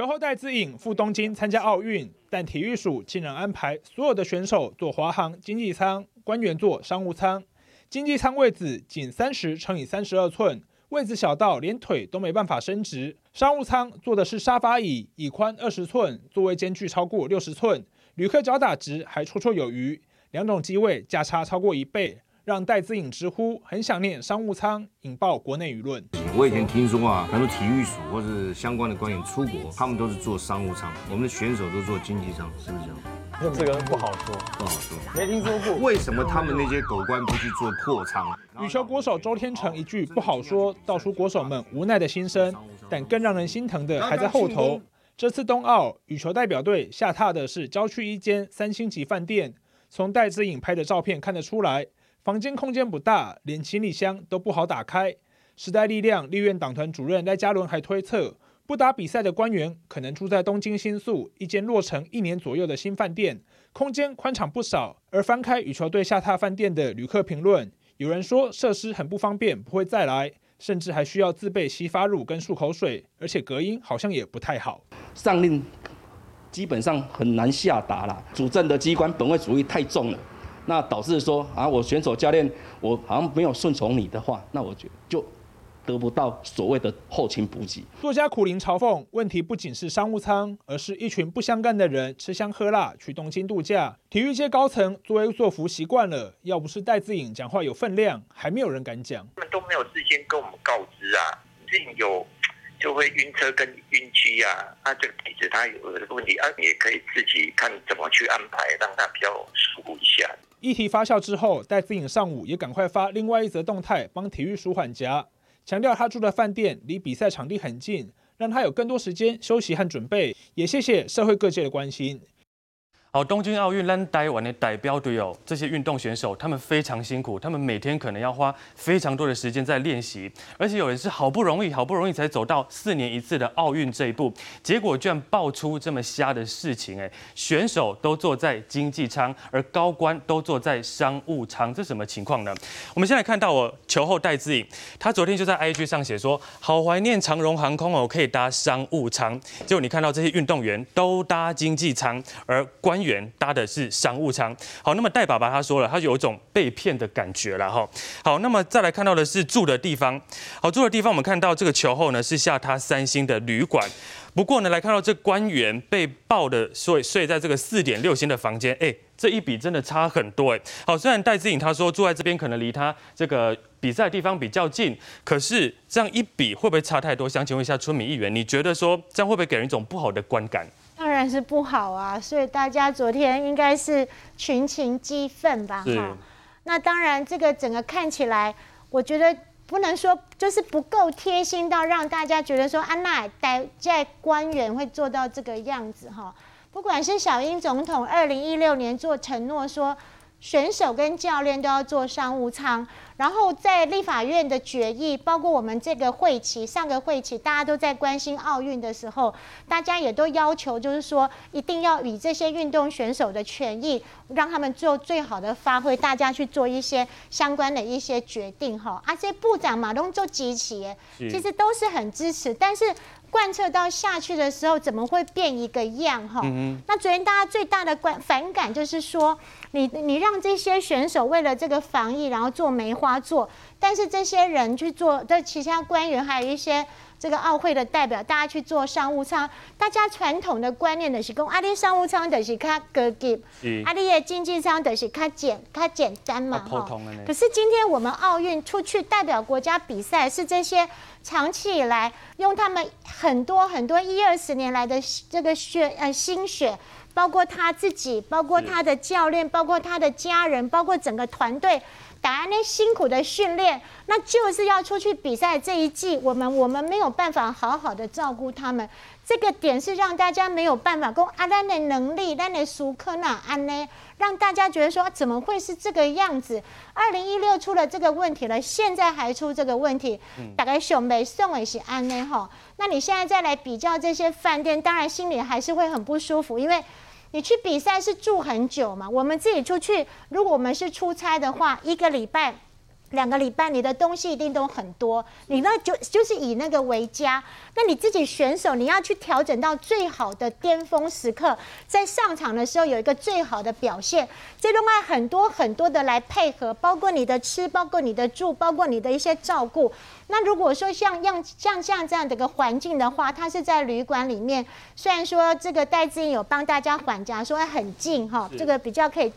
球后戴资颖赴东京参加奥运，但体育署竟然安排所有的选手坐华航经济舱，官员坐商务舱。经济舱位子仅三十乘以三十二寸，位子小到连腿都没办法伸直。商务舱坐的是沙发椅，椅宽二十寸，座位间距超过六十寸，旅客脚打直还绰绰有余。两种机位价差超过一倍。让戴资颖直呼很想念商务舱，引爆国内舆论。我以前听说啊，很多体育署或是相关的官员出国，他们都是坐商务舱，我们的选手都坐经济舱，是不是这样？这个不好说，不好说，没听说过。为什么他们那些狗官不去坐货舱？羽球国手周天成一句不好说，道出国手们无奈的心声。但更让人心疼的还在后头。这次冬奥羽球代表队下榻的是郊区一间三星级饭店，从戴资颖拍的照片看得出来。房间空间不大，连行李箱都不好打开。时代力量立院党团主任赖嘉伦还推测，不打比赛的官员可能住在东京新宿一间落成一年左右的新饭店，空间宽敞不少。而翻开羽球队下榻饭店的旅客评论，有人说设施很不方便，不会再来，甚至还需要自备洗发乳跟漱口水，而且隔音好像也不太好。上令基本上很难下达了，主政的机关本位主义太重了。那导致说啊，我选手教练，我好像没有顺从你的话，那我就就得不到所谓的后勤补给。作家苦苓嘲讽，问题不仅是商务舱，而是一群不相干的人吃香喝辣去东京度假。体育界高层作威作福习惯了，要不是戴志颖讲话有分量，还没有人敢讲。他们都没有事先跟我们告知啊，自颖有就会晕车跟晕机啊，那这个体质他有这个问题啊，也可以自己看怎么去安排，让他比较舒服一下。议题发酵之后，戴资颖上午也赶快发另外一则动态，帮体育舒缓夹，强调他住的饭店离比赛场地很近，让他有更多时间休息和准备，也谢谢社会各界的关心。好，东京奥运咱台湾的代表队哦，这些运动选手他们非常辛苦，他们每天可能要花非常多的时间在练习，而且有人是好不容易、好不容易才走到四年一次的奥运这一步，结果居然爆出这么瞎的事情哎！选手都坐在经济舱，而高官都坐在商务舱，这什么情况呢？我们现在看到我，球后戴资颖，他昨天就在 IG 上写说，好怀念长荣航空哦，可以搭商务舱，结果你看到这些运动员都搭经济舱，而官。员搭的是商务舱，好，那么戴爸爸他说了，他有一种被骗的感觉了哈。好，那么再来看到的是住的地方，好，住的地方我们看到这个球后呢是下榻三星的旅馆，不过呢来看到这官员被爆的睡睡在这个四点六星的房间，哎，这一笔真的差很多哎。好，虽然戴志颖他说住在这边可能离他这个比赛的地方比较近，可是这样一比会不会差太多？想请问一下村民议员，你觉得说这样会不会给人一种不好的观感？当然是不好啊，所以大家昨天应该是群情激愤吧？哈，那当然，这个整个看起来，我觉得不能说就是不够贴心到让大家觉得说安娜待在官员会做到这个样子哈。不管是小英总统二零一六年做承诺说。选手跟教练都要坐商务舱，然后在立法院的决议，包括我们这个会期，上个会期大家都在关心奥运的时候，大家也都要求，就是说一定要以这些运动选手的权益，让他们做最好的发挥，大家去做一些相关的一些决定哈。啊，这部长马东做集齐，其实都是很支持，但是。贯彻到下去的时候，怎么会变一个样哈？那昨天大家最大的观反感就是说，你你让这些选手为了这个防疫，然后做梅花座，但是这些人去做的其他官员，还有一些。这个奥会的代表，大家去做商务舱。大家传统的观念的是讲，阿里商务舱的是较高级，阿里的经济舱的是卡简、卡简单嘛，哈。可是今天我们奥运出去代表国家比赛，是这些长期以来用他们很多很多一二十年来的这个血呃心血，包括他自己，包括他的教练，包括他的家人，包括整个团队。打那辛苦的训练，那就是要出去比赛。这一季，我们我们没有办法好好的照顾他们，这个点是让大家没有办法。讲阿兰的能力，咱的苏科纳安呢，让大家觉得说怎么会是这个样子？二零一六出了这个问题了，现在还出这个问题，大概想没送也是安呢哈。那你现在再来比较这些饭店，当然心里还是会很不舒服，因为。你去比赛是住很久嘛？我们自己出去，如果我们是出差的话，一个礼拜两个礼拜，你的东西一定都很多。你那就就是以那个为家，那你自己选手，你要去调整到最好的巅峰时刻，在上场的时候有一个最好的表现。这另外很多很多的来配合，包括你的吃，包括你的住，包括你的一些照顾。那如果说像样像像这样的一个环境的话，它是在旅馆里面，虽然说这个戴志颖有帮大家缓颊，说很近哈，这个比较可以。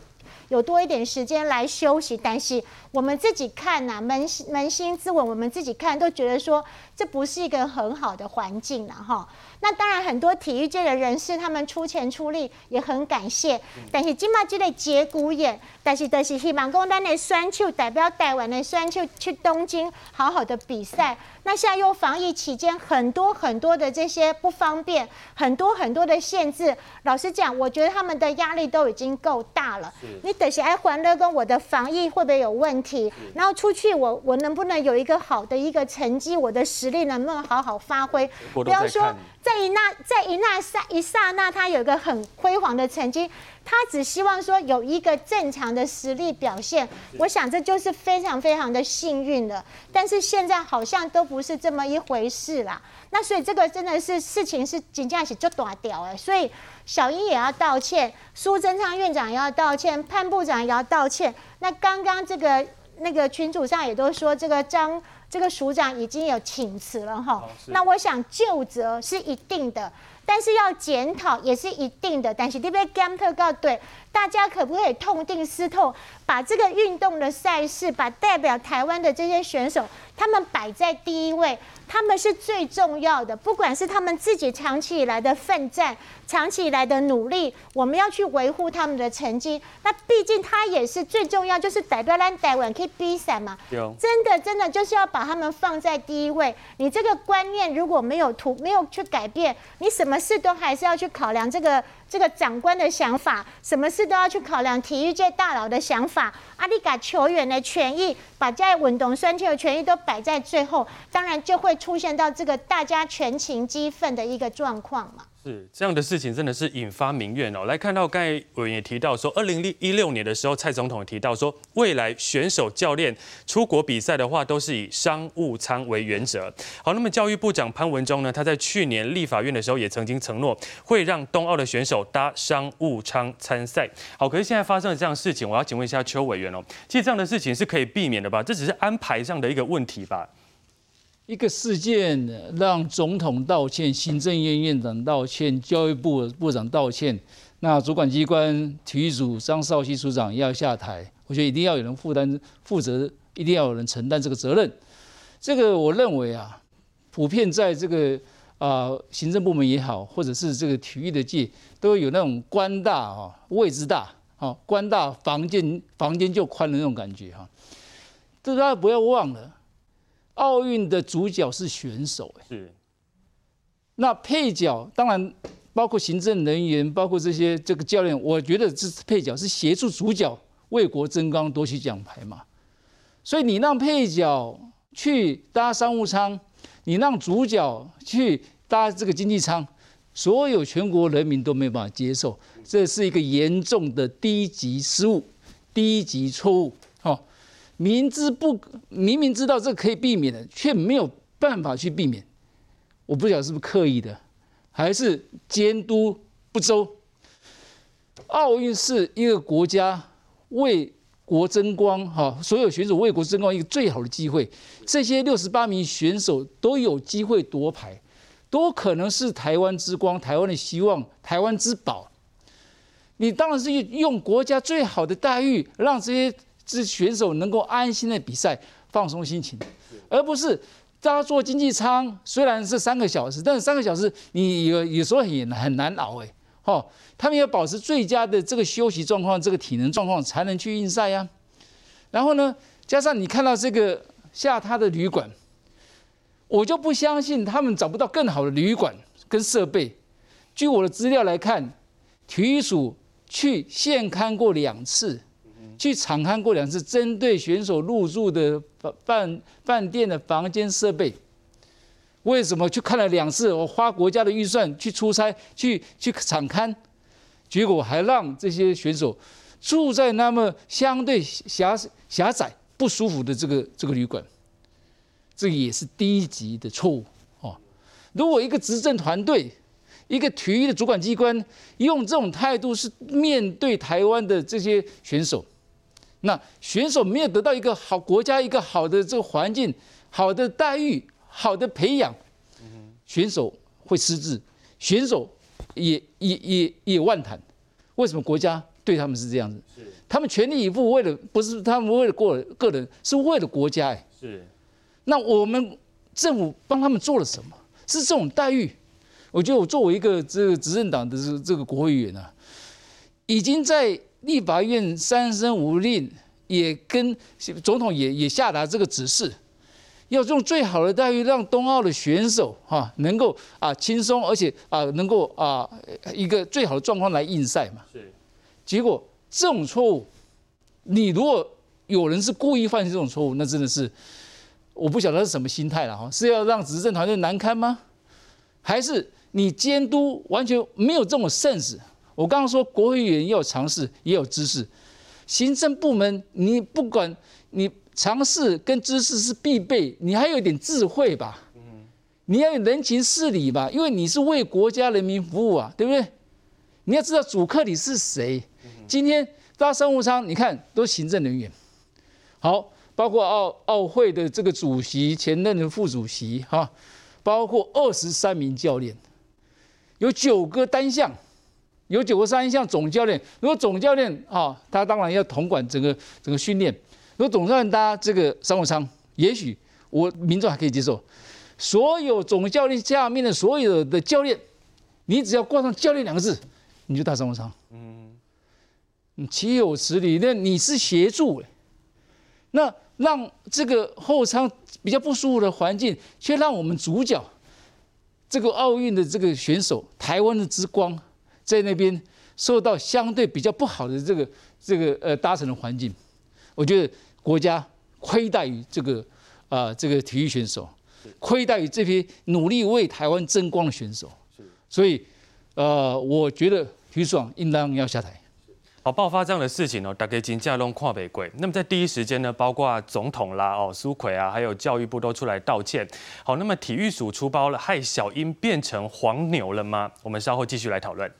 有多一点时间来休息，但是我们自己看呐、啊，扪扪心自问，我们自己看都觉得说这不是一个很好的环境了哈。那当然，很多体育界的人士他们出钱出力也很感谢，但是今嘛这类节骨眼，但是但是希望讲咱的选手代表台湾的选手去东京好好的比赛。那现在又防疫期间，很多很多的这些不方便，很多很多的限制。老实讲，我觉得他们的压力都已经够大了。你等下哎，欢乐跟我的防疫会不会有问题？然后出去我我能不能有一个好的一个成绩？我的实力能不能好好发挥？不要说在一那在一那刹一刹那，他有一个很辉煌的成绩。他只希望说有一个正常的实力表现，我想这就是非常非常的幸运了。但是现在好像都不是这么一回事啦。那所以这个真的是事情是紧张起就断掉哎，所以小英也要道歉，苏贞昌院长也要道歉，潘部长也要道歉。那刚刚这个那个群组上也都说这个张这个署长已经有请辞了哈。那我想就责是一定的。但是要检讨也是一定的，但是你要检讨到对，大家可不可以痛定思痛，把这个运动的赛事，把代表台湾的这些选手，他们摆在第一位。他们是最重要的，不管是他们自己长期以来的奋战、长期以来的努力，我们要去维护他们的成绩。那毕竟他也是最重要，就是代表咱台湾去比赛嘛。真的真的就是要把他们放在第一位。你这个观念如果没有突没有去改变，你什么事都还是要去考量这个。这个长官的想法，什么事都要去考量体育界大佬的想法。阿里嘎球员的权益，把在运动选手的权益都摆在最后，当然就会出现到这个大家全情激愤的一个状况嘛。是这样的事情，真的是引发民怨哦。来看到刚才委员也提到说，二零一六年的时候，蔡总统也提到说，未来选手教练出国比赛的话，都是以商务舱为原则。好，那么教育部长潘文忠呢，他在去年立法院的时候也曾经承诺，会让冬奥的选手搭商务舱参赛。好，可是现在发生了这样的事情，我要请问一下邱委员哦，其实这样的事情是可以避免的吧？这只是安排上的一个问题吧？一个事件让总统道歉，行政院院长道歉，教育部部长道歉，那主管机关体育署张少熙署长要下台，我觉得一定要有人负担负责，一定要有人承担这个责任。这个我认为啊，普遍在这个啊、行政部门也好，或者是这个体育的界，都有那种官大啊位置大，啊官大房间房间就宽的那种感觉哈。这大家不要忘了。奥运的主角是选手，是。那配角当然包括行政人员，包括这些这个教练。我觉得这配角是协助主角为国争光夺取奖牌嘛。所以你让配角去搭商务舱，你让主角去搭这个经济舱，所有全国人民都没办法接受，这是一个严重的低级失误、低级错误。明知不明明知道这可以避免的，却没有办法去避免。我不晓得是不是刻意的，还是监督不周。奥运是一个国家为国争光，哈，所有选手为国争光一个最好的机会。这些六十八名选手都有机会夺牌，都可能是台湾之光、台湾的希望、台湾之宝。你当然是用国家最好的待遇，让这些。这选手能够安心的比赛，放松心情，而不是大家坐经济舱，虽然是三个小时，但是三个小时你有有时候也很难熬哎，哦，他们要保持最佳的这个休息状况，这个体能状况才能去应赛呀。然后呢，加上你看到这个下榻的旅馆，我就不相信他们找不到更好的旅馆跟设备。据我的资料来看，体育署去现勘过两次。去场勘过两次，针对选手入住的饭饭饭店的房间设备，为什么去看了两次？我花国家的预算去出差，去去场勘，结果还让这些选手住在那么相对狭狭窄、不不舒服的这个这个旅馆，这个也是低级的错误哦。如果一个执政团队，一个体育的主管机关用这种态度是面对台湾的这些选手，那选手没有得到一个好国家一个好的这个环境、好的待遇、好的培养，选手会失智，选手也也也也万谈。为什么国家对他们是这样子？他们全力以赴，为了不是他们为了个个人，是为了国家哎。是。那我们政府帮他们做了什么？是这种待遇？我觉得我作为一个这个执政党的这这个国会议员啊，已经在立法院三声五令，也跟总统也也下达这个指示，要用最好的待遇让冬奥的选手哈能够啊轻松，而且啊能够啊一个最好的状况来应赛嘛。是。结果这种错误，你如果有人是故意犯这种错误，那真的是我不晓得是什么心态了哈，是要让执政团队难堪吗？还是？你监督完全没有这种 sense。我刚刚说国会议员也有尝试，也有知识。行政部门你不管你尝试跟知识是必备，你还有一点智慧吧？你要有人情事理吧？因为你是为国家人民服务啊，对不对？你要知道主客体是谁。今天搭商务舱，你看都是行政人员。好，包括奥奥会的这个主席、前任的副主席哈，包括二十三名教练。有九个单项，有九个三项总教练。如果总教练啊，他当然要统管整个整个训练。如果总教练搭这个商务舱，也许我民众还可以接受。所有总教练下面的所有的教练，你只要挂上“教练”两个字，你就搭商务舱。嗯，你岂有此理？那你是协助，那让这个后舱比较不舒服的环境，却让我们主角。这个奥运的这个选手，台湾的之光，在那边受到相对比较不好的这个这个呃搭乘的环境，我觉得国家亏待于这个啊、呃、这个体育选手，亏待于这批努力为台湾争光的选手，所以呃，我觉得徐爽应当要下台。好，爆发这样的事情哦，大家真正都看不过。那么在第一时间呢，包括总统啦、哦苏奎啊，还有教育部都出来道歉。好，那么体育署出包了，害小英变成黄牛了吗？我们稍后继续来讨论。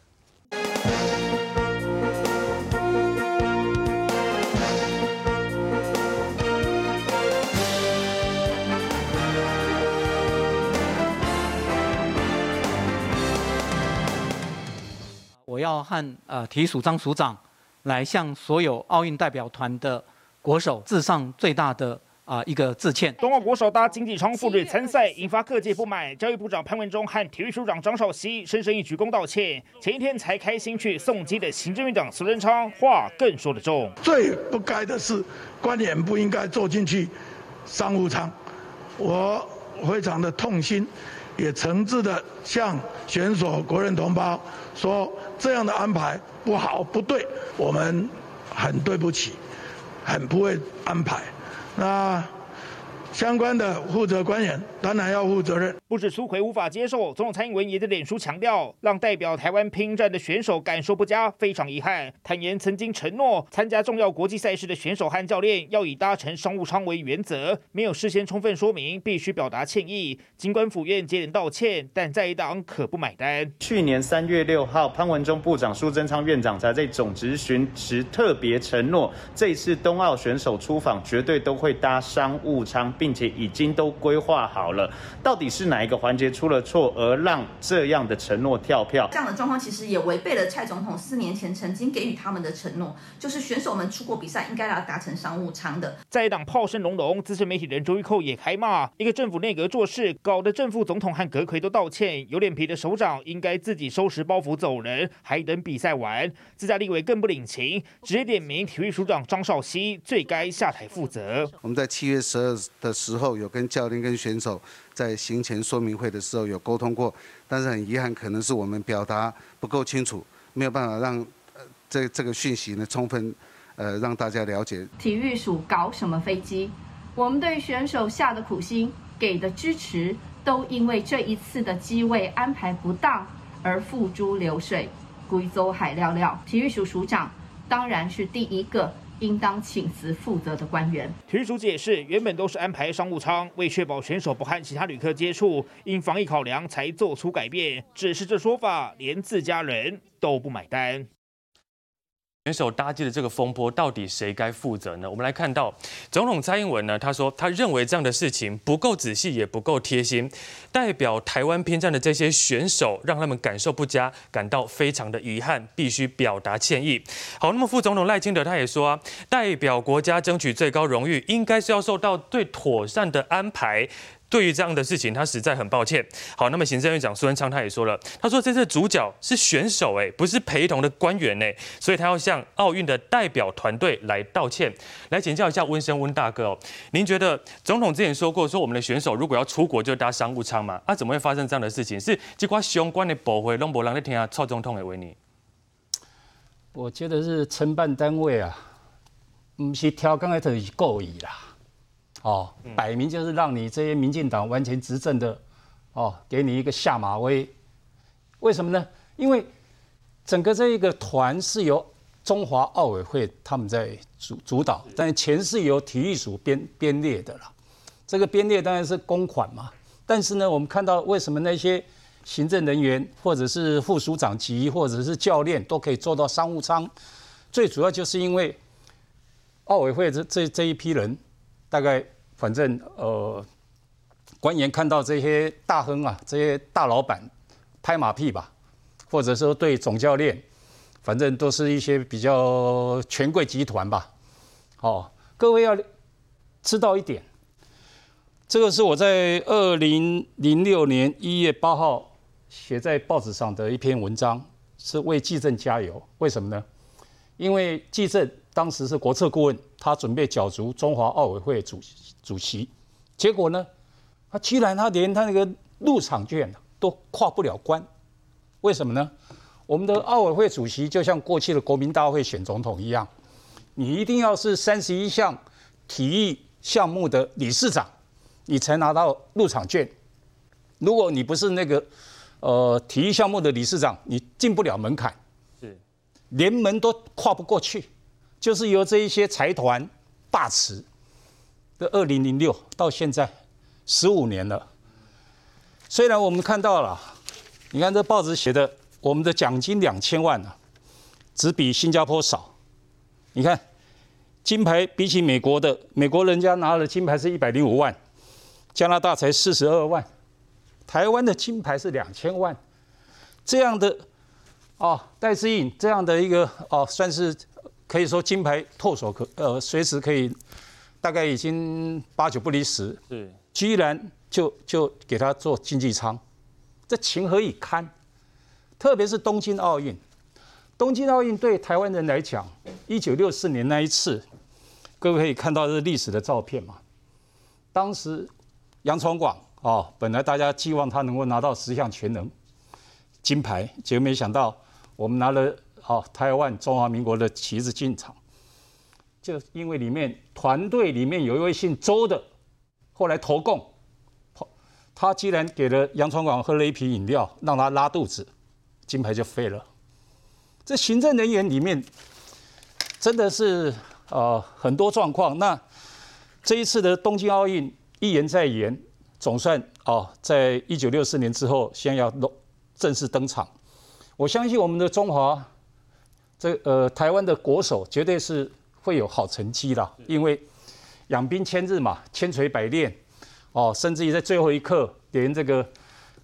要和呃体育署张署长。来向所有奥运代表团的国手致上最大的啊一个致歉。冬奥国手搭经济舱赴日参赛，引发各界不满。教育部长潘文忠和体育署长张少熙深深一鞠躬道歉。前一天才开心去送机的行政院长苏贞昌话更说得重。最不该的是官员不应该坐进去商务舱，我非常的痛心，也诚挚的向选手国人同胞说，这样的安排不好不对，我们很对不起，很不会安排。那。相关的负责官员当然要负责任。不止苏奎无法接受，总统蔡英文也在脸书强调，让代表台湾拼战的选手感受不佳，非常遗憾。坦言曾经承诺参加重要国际赛事的选手和教练要以搭乘商务舱为原则，没有事先充分说明，必须表达歉意。尽管府院接连道歉，但在野党可不买单。去年三月六号，潘文忠部长、苏贞昌院长才在总执询时特别承诺，这次冬奥选手出访绝对都会搭商务舱。并且已经都规划好了，到底是哪一个环节出了错，而让这样的承诺跳票？这样的状况其实也违背了蔡总统四年前曾经给予他们的承诺，就是选手们出国比赛应该要达成商务舱的。在党炮声隆隆，资深媒体人周玉蔻也开骂：一个政府内阁做事，搞得正副总统和阁揆都道歉，有脸皮的首长应该自己收拾包袱走人，还等比赛完。自家立委更不领情，直接点名体育署长张少熙最该下台负责。我们在七月十二的时候有跟教练跟选手在行前说明会的时候有沟通过，但是很遗憾，可能是我们表达不够清楚，没有办法让这这个讯息呢充分呃让大家了解。体育署搞什么飞机？我们对选手下的苦心、给的支持，都因为这一次的机位安排不当而付诸流水，贵州海料料。体育署署长当然是第一个。应当请辞负责的官员。体育署解释，原本都是安排商务舱，为确保选手不和其他旅客接触，因防疫考量才做出改变。只是这说法，连自家人都不买单。选手搭机的这个风波，到底谁该负责呢？我们来看到总统蔡英文呢，他说他认为这样的事情不够仔细，也不够贴心，代表台湾偏战的这些选手，让他们感受不佳，感到非常的遗憾，必须表达歉意。好，那么副总统赖清德他也说啊，代表国家争取最高荣誉，应该是要受到最妥善的安排。对于这样的事情，他实在很抱歉。好，那么行政院长苏贞昌他也说了，他说这次主角是选手，哎，不是陪同的官员，哎，所以他要向奥运的代表团队来道歉。来请教一下温生温大哥哦，您觉得总统之前说过，说我们的选手如果要出国就搭商务舱嘛？啊，怎么会发生这样的事情？是这块相关的部会拢无人在听啊，蔡总统的为你？我觉得是承办单位啊，不是挑刚才就是故意啦。哦，摆明就是让你这些民进党完全执政的，哦，给你一个下马威。为什么呢？因为整个这一个团是由中华奥委会他们在主主导，但钱是由体育署编编列的啦。这个编列当然是公款嘛。但是呢，我们看到为什么那些行政人员或者是副署长级或者是教练都可以做到商务舱？最主要就是因为奥委会这这这一批人大概。反正呃，官员看到这些大亨啊，这些大老板拍马屁吧，或者说对总教练，反正都是一些比较权贵集团吧。好，各位要知道一点，这个是我在二零零六年一月八号写在报纸上的一篇文章，是为纪政加油。为什么呢？因为纪政当时是国策顾问，他准备角逐中华奥委会主席。主席，结果呢？他居然他连他那个入场券都跨不了关，为什么呢？我们的奥委会主席就像过去的国民大会选总统一样，你一定要是三十一项体育项目的理事长，你才拿到入场券。如果你不是那个呃体育项目的理事长，你进不了门槛，连门都跨不过去，就是由这一些财团把持。这二零零六到现在十五年了，虽然我们看到了，你看这报纸写的，我们的奖金两千万呢，只比新加坡少。你看金牌比起美国的，美国人家拿了金牌是一百零五万，加拿大才四十二万，台湾的金牌是两千万，这样的哦，戴资颖这样的一个哦，算是可以说金牌唾手可呃，随时可以。大概已经八九不离十，是居然就就给他做经济舱，这情何以堪？特别是东京奥运，东京奥运对台湾人来讲，一九六四年那一次，各位可以看到这历史的照片嘛。当时杨崇广哦，本来大家寄望他能够拿到十项全能金牌，结果没想到我们拿了哦台湾中华民国的旗子进场。就因为里面团队里面有一位姓周的，后来投共，他居然给了杨传广喝了一瓶饮料，让他拉肚子，金牌就废了。这行政人员里面真的是呃很多状况。那这一次的东京奥运一延再延，总算哦，在一九六四年之后，先要正式登场。我相信我们的中华这呃台湾的国手绝对是。会有好成绩的，因为养兵千日嘛，千锤百炼，哦，甚至于在最后一刻，连这个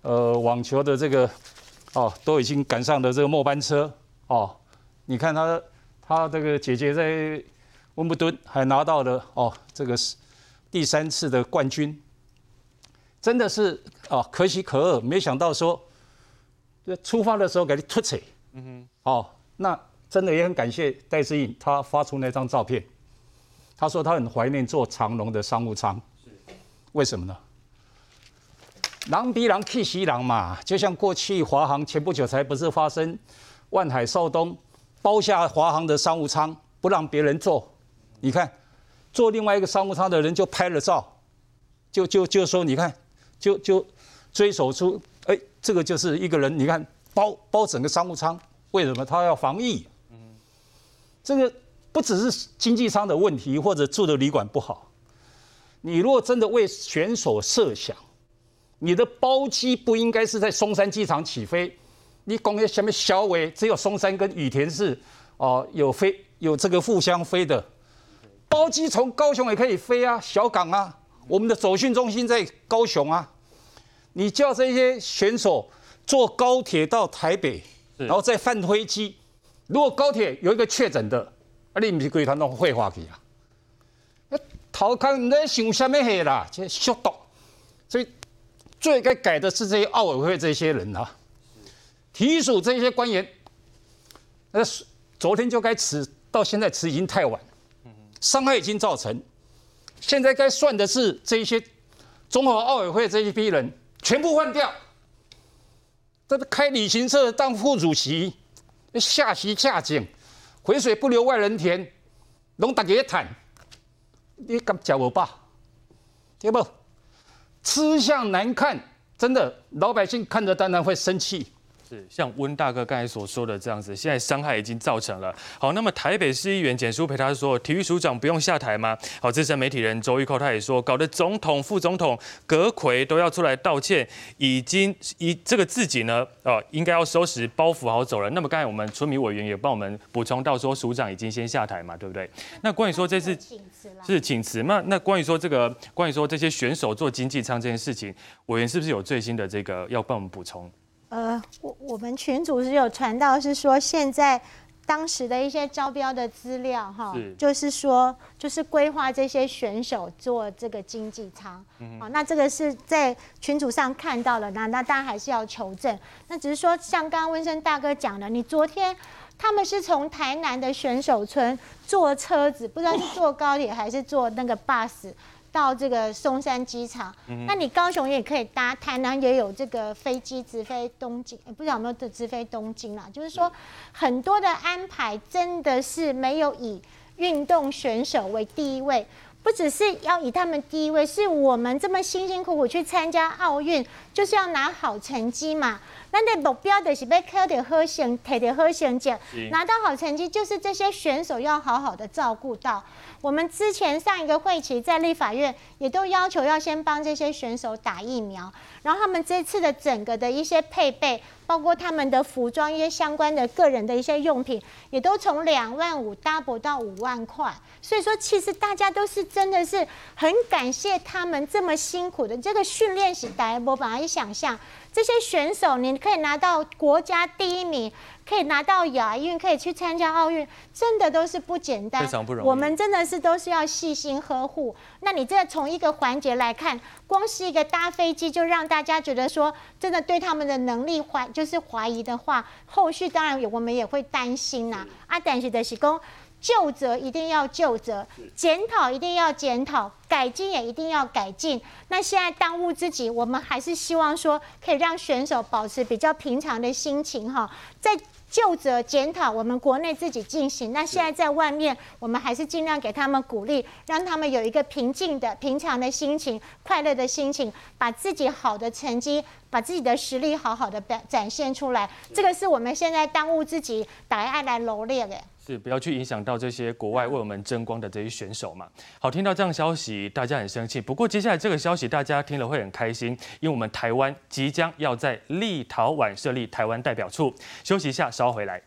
呃网球的这个哦都已经赶上了这个末班车哦。你看他他这个姐姐在温布顿还拿到了哦这个是第三次的冠军，真的是哦可喜可贺。没想到说这出发的时候给你突起，嗯哼，哦那。真的也很感谢戴志颖，他发出那张照片。他说他很怀念坐长龙的商务舱，为什么呢？狼逼狼，气袭狼嘛。就像过去华航前不久才不是发生万海少东包下华航的商务舱，不让别人坐。你看，坐另外一个商务舱的人就拍了照，就就就说你看，就就追溯出，哎，这个就是一个人，你看包包整个商务舱，为什么他要防疫？这个不只是经济舱的问题，或者住的旅馆不好。你如果真的为选手设想，你的包机不应该是在松山机场起飞。你讲的什么小尾，只有松山跟羽田是哦有飞有这个互相飞的。包机从高雄也可以飞啊，小港啊，我们的走训中心在高雄啊。你叫这些选手坐高铁到台北，然后再换飞机。如果高铁有一个确诊的，啊，你不是规团弄废话去啊？逃开你在想什么黑啦？这速度，所以最该改的是这些奥委会这些人啊，体育署这些官员，那昨天就该辞，到现在辞已经太晚，伤害已经造成，现在该算的是这一些综合奥委会这一批人全部换掉，这个开旅行社当副主席，下棋下井，肥水不流外人田，拢大家谈。你敢讲我爸？对不？吃相难看，真的，老百姓看着当然会生气。是像温大哥刚才所说的这样子，现在伤害已经造成了。好，那么台北市议员简书培他说，体育署长不用下台吗？好，资深媒体人周玉蔻他也说，搞得总统、副总统、阁揆都要出来道歉，已经以这个自己呢，呃，应该要收拾包袱好走了。那么刚才我们村民委员也帮我们补充到说，署长已经先下台嘛，对不对？那关于说这次是请辞，那那关于说这个，关于说这些选手做经济舱这件事情，委员是不是有最新的这个要帮我们补充？呃，我我们群主是有传到，是说现在当时的一些招标的资料，哈，就是说就是规划这些选手做这个经济舱，好、嗯，那这个是在群组上看到了，那那当然还是要求证。那只是说，像刚刚温生大哥讲的，你昨天他们是从台南的选手村坐车子，不知道是坐高铁还是坐那个 bus。到这个松山机场，嗯，那你高雄也可以搭，台南也有这个飞机直飞东京，不知道有没有直飞东京啦？就是说，很多的安排真的是没有以运动选手为第一位，不只是要以他们第一位，是我们这么辛辛苦苦去参加奥运，就是要拿好成绩嘛。那的目标就是要考到好成，摕到好成绩，拿到好成绩，就是这些选手要好好的照顾到。我们之前上一个会期在立法院也都要求要先帮这些选手打疫苗，然后他们这次的整个的一些配备，包括他们的服装、一些相关的个人的一些用品，也都从两万五 double 到五万块。所以说，其实大家都是真的是很感谢他们这么辛苦的这个训练，是大家无法去想象。这些选手，你可以拿到国家第一名，可以拿到亚运，可以去参加奥运，真的都是不简单，非常不容易。我们真的是都是要细心呵护。那你这从一个环节来看，光是一个搭飞机就让大家觉得说，真的对他们的能力怀就是怀疑的话，后续当然我们也会担心呐、啊。啊，但是的是讲。究责一定要就责，检讨一定要检讨，改进也一定要改进。那现在当务之急，我们还是希望说，可以让选手保持比较平常的心情哈，在就责检讨我们国内自己进行。那现在在外面，我们还是尽量给他们鼓励，让他们有一个平静的、平常的心情、快乐的心情，把自己好的成绩、把自己的实力好好的表展现出来。这个是我们现在当务之急，大家爱来罗列的。是不要去影响到这些国外为我们争光的这些选手嘛？好，听到这样消息，大家很生气。不过接下来这个消息大家听了会很开心，因为我们台湾即将要在立陶宛设立台湾代表处。休息一下，稍回来。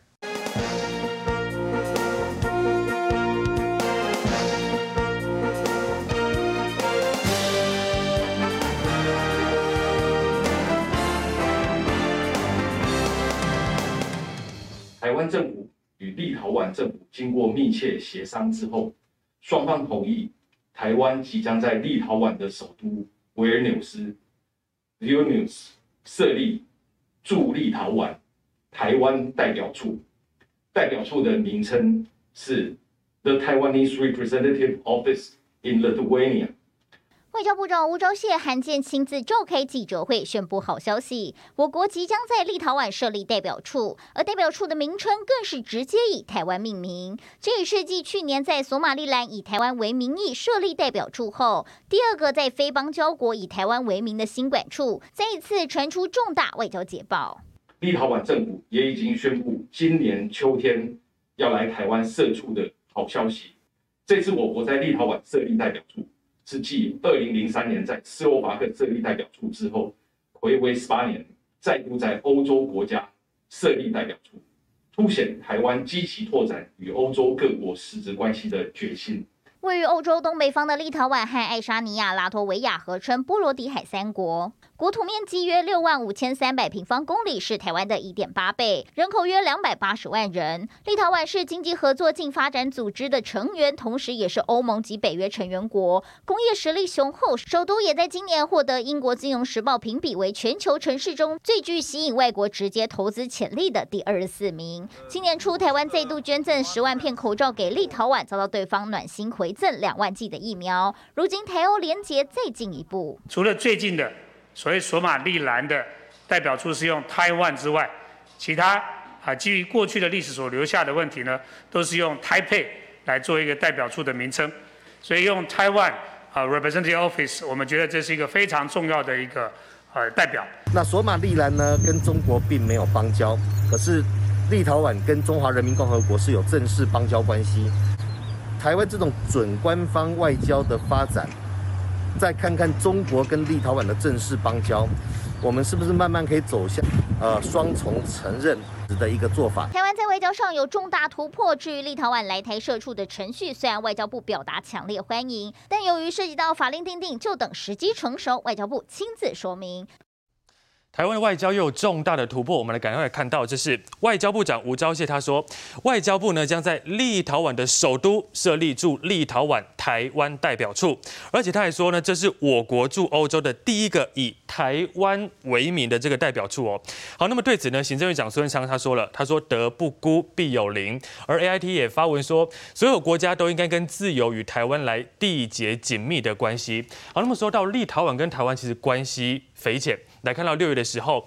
台湾政府。与立陶宛政府经过密切协商之后，双方同意，台湾即将在立陶宛的首都维尔纽斯 view 设立驻立陶宛台湾代表处。代表处的名称是 The Taiwanese Representative Office in Lithuania。外交部长吴钊燮罕见亲自召开记者会，宣布好消息：我国即将在立陶宛设立代表处，而代表处的名称更是直接以台湾命名。这也是继去年在索马利兰以台湾为名义设立代表处后，第二个在非邦交国以台湾为名的新馆处，再一次传出重大外交捷报。立陶宛政府也已经宣布，今年秋天要来台湾设处的好消息。这次我国在立陶宛设立代表处，是继二零零三年在斯洛伐克设立代表处之后，回归十八年，再度在欧洲国家设立代表处，凸显台湾积极拓展与欧洲各国实质关系的决心。位于欧洲东北方的立陶宛和爱沙尼亚、拉脱维亚合称波罗的海三国，国土面积约六万五千三百平方公里，是台湾的一点八倍，人口约两百八十万人。立陶宛是经济合作暨发展组织的成员，同时也是欧盟及北约成员国，工业实力雄厚，首都也在今年获得英国金融时报评比为全球城市中最具吸引外国直接投资潜力的第二十四名。今年初，台湾再度捐赠十万片口罩给立陶宛，遭到对方暖心回。赠两万剂的疫苗，如今台欧连结再进一步。除了最近的所谓索马利兰的代表处是用台湾之外，其他啊基于过去的历史所留下的问题呢，都是用台北来做一个代表处的名称。所以用台湾啊 Representative Office，我们觉得这是一个非常重要的一个呃代表。那索马利兰呢，跟中国并没有邦交，可是立陶宛跟中华人民共和国是有正式邦交关系。台湾这种准官方外交的发展，再看看中国跟立陶宛的正式邦交，我们是不是慢慢可以走向呃双重承认的一个做法？台湾在外交上有重大突破。至于立陶宛来台设处的程序，虽然外交部表达强烈欢迎，但由于涉及到法令订定，就等时机成熟，外交部亲自说明。台湾的外交又有重大的突破，我们来赶快看到，这是外交部长吴钊燮他说，外交部呢将在立陶宛的首都设立驻立陶宛台湾代表处，而且他还说呢，这是我国驻欧洲的第一个以台湾为名的这个代表处哦。好，那么对此呢，行政院长苏贞昌他说了，他说德不孤必有邻，而 AIT 也发文说，所有国家都应该跟自由与台湾来缔结紧密的关系。好，那么说到立陶宛跟台湾其实关系匪浅。来看到六月的时候，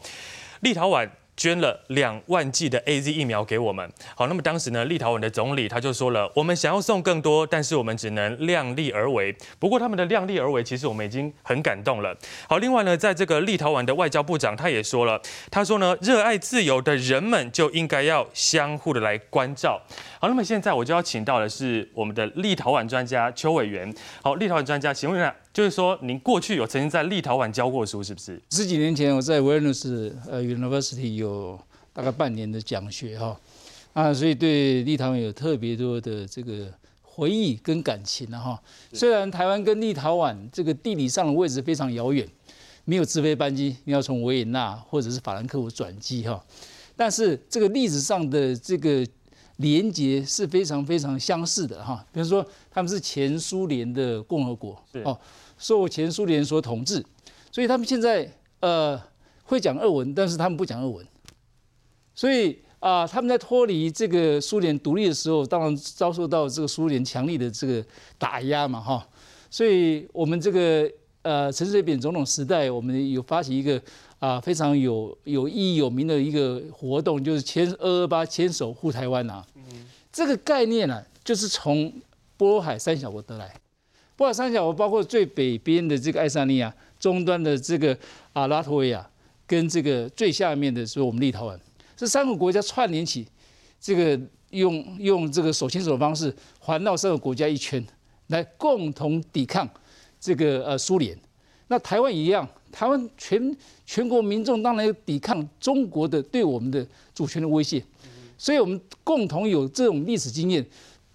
立陶宛捐了两万剂的 AZ 疫苗给我们。好，那么当时呢，立陶宛的总理他就说了，我们想要送更多，但是我们只能量力而为。不过他们的量力而为，其实我们已经很感动了。好，另外呢，在这个立陶宛的外交部长他也说了，他说呢，热爱自由的人们就应该要相互的来关照。好，那么现在我就要请到的是我们的立陶宛专家邱委员。好，立陶宛专家，请问一下，就是说您过去有曾经在立陶宛教过书，是不是？十几年前我在维尔纽斯呃 University 有大概半年的讲学哈，啊，所以对立陶宛有特别多的这个回忆跟感情了哈。虽然台湾跟立陶宛这个地理上的位置非常遥远，没有直飞班机，你要从维也纳或者是法兰克福转机哈，但是这个历史上的这个。连结是非常非常相似的哈，比如说他们是前苏联的共和国，哦，受前苏联所统治，所以他们现在呃会讲俄文，但是他们不讲俄文，所以啊、呃、他们在脱离这个苏联独立的时候，当然遭受到这个苏联强力的这个打压嘛哈，所以我们这个呃陈水扁总统时代，我们有发起一个。啊，非常有有意义有名的一个活动，就是牵二二八牵手护台湾啊。这个概念呢、啊，就是从波罗海三小国得来。波罗海三小国包括最北边的这个爱沙尼亚，中端的这个啊拉脱维亚，跟这个最下面的是我们立陶宛，这三个国家串联起，这个用用这个手牵手的方式环绕三个国家一圈，来共同抵抗这个呃苏联。那台湾一样。台湾全全国民众当然要抵抗中国的对我们的主权的威胁，所以我们共同有这种历史经验，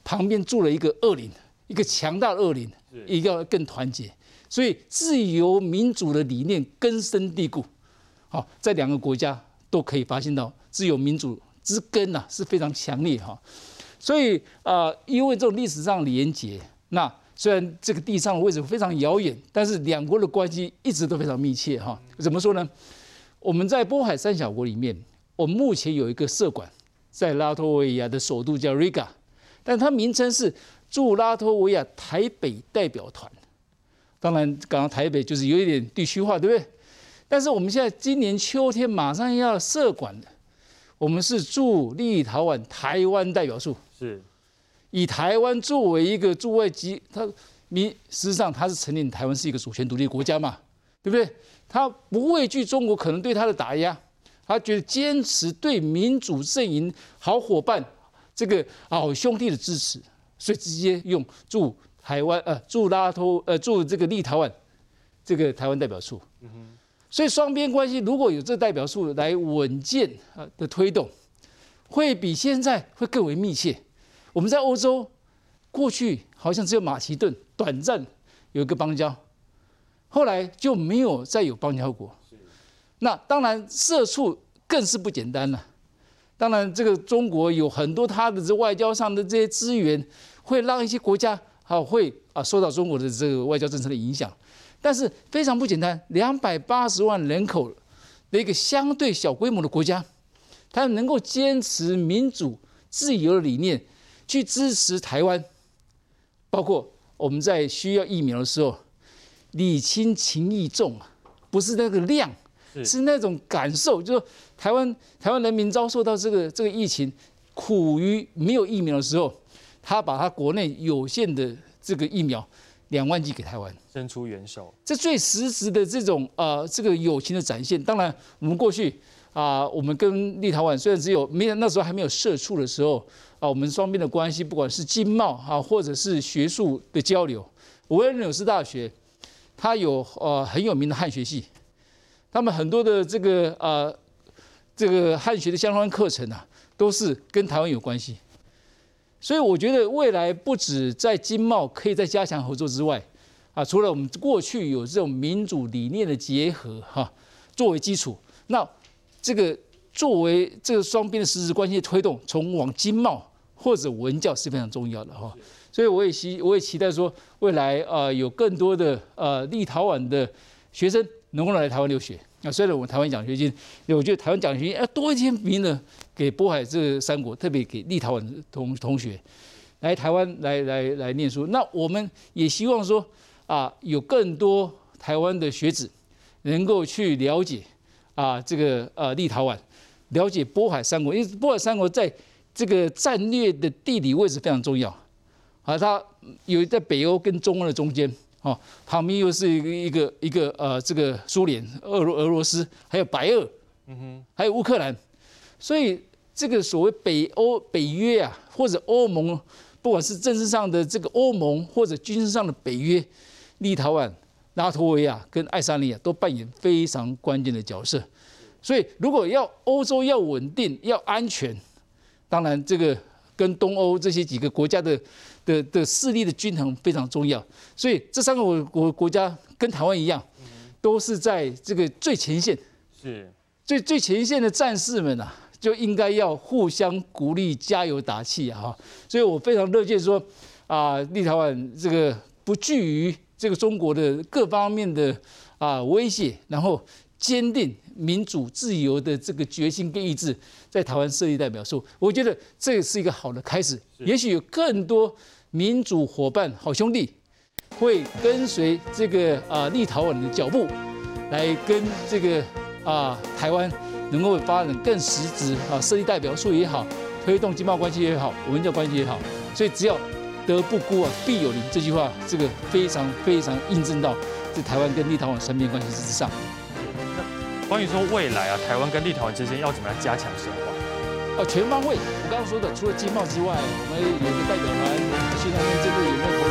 旁边住了一个恶邻，一个强大的恶邻，一定要更团结，所以自由民主的理念根深蒂固。好，在两个国家都可以发现到自由民主之根呐是非常强烈哈，所以啊、因为这种历史上连结，那。虽然这个地上的位置非常遥远，但是两国的关系一直都非常密切哈。怎么说呢？我们在波海三小国里面，我们目前有一个设馆在拉脱维亚的首都叫 Riga，但它名称是驻拉脱维亚台北代表团。当然，刚刚台北就是有一点地区化，对不对？但是我们现在今年秋天马上要设馆了，我们是驻立陶宛台湾代表处。是。以台湾作为一个驻外机，他民实际上他是承认台湾是一个主权独立国家嘛，对不对？他不畏惧中国可能对他的打压，他觉得坚持对民主阵营好伙伴这个好兄弟的支持，所以直接用驻台湾呃驻拉脱呃驻这个立陶宛这个台湾代表处。所以双边关系如果有这代表处来稳健啊的推动，会比现在会更为密切。我们在欧洲过去好像只有马其顿短暂有一个邦交，后来就没有再有邦交国。那当然社畜更是不简单了。当然，这个中国有很多它的这外交上的这些资源，会让一些国家啊会啊受到中国的这个外交政策的影响。但是非常不简单，两百八十万人口的一个相对小规模的国家，它能够坚持民主自由的理念，去支持台湾，包括我们在需要疫苗的时候，礼轻情意重啊，不是那个量，是那种感受，就是说台湾台湾人民遭受到这个这个疫情，苦于没有疫苗的时候，他把他国内有限的这个疫苗。两万剂给台湾，伸出援手，这最实质的这种呃这个友情的展现。当然，我们过去啊、呃，我们跟立陶宛虽然只有没有那时候还没有社畜的时候啊、呃，我们双边的关系不管是经贸啊，或者是学术的交流，维尔纽斯大学它有呃很有名的汉学系，他们很多的这个呃这个汉学的相关课程啊，都是跟台湾有关系。所以我觉得未来不止在经贸可以再加强合作之外，啊，除了我们过去有这种民主理念的结合哈，作为基础，那这个作为这个双边的实质关系的推动，从往经贸或者文教是非常重要的哈。所以我也期我也期待说，未来啊有更多的呃立陶宛的学生能够来台湾留学。那虽然我们台湾奖学金，我觉得台湾奖学金要多一些名额给波海这三国，特别给立陶宛同同学来台湾来来来念书。那我们也希望说啊，有更多台湾的学子能够去了解啊这个呃立陶宛，了解波海三国，因为波海三国在这个战略的地理位置非常重要，啊，它有在北欧跟中欧的中间。哦，旁边又是一个一个一个呃，这个苏联、俄罗俄罗斯，还有白俄，嗯哼，还有乌克兰，所以这个所谓北欧北约啊，或者欧盟，不管是政治上的这个欧盟，或者军事上的北约，立陶宛、拉脱维亚跟爱沙尼亚都扮演非常关键的角色。所以，如果要欧洲要稳定、要安全，当然这个跟东欧这些几个国家的。的的势力的均衡非常重要，所以这三个国国国家跟台湾一样，都是在这个最前线，是最最前线的战士们啊，就应该要互相鼓励、加油打气啊！哈，所以我非常乐见说啊，立陶宛这个不惧于这个中国的各方面的啊威胁，然后坚定民主自由的这个决心跟意志，在台湾设立代表处，我觉得这是一个好的开始，也许有更多。民主伙伴、好兄弟会跟随这个啊立陶宛的脚步，来跟这个啊台湾能够发展更实质啊设立代表处也好，推动经贸关系也好，文教关系也好，所以只要德不孤啊必有邻这句话，这个非常非常印证到在台湾跟立陶宛双边关系之上。关于说未来啊，台湾跟立陶宛之间要怎么样加强深化？啊，全方位。我刚刚说的，除了经贸之外，我们有个代表团，去那边这个有没有。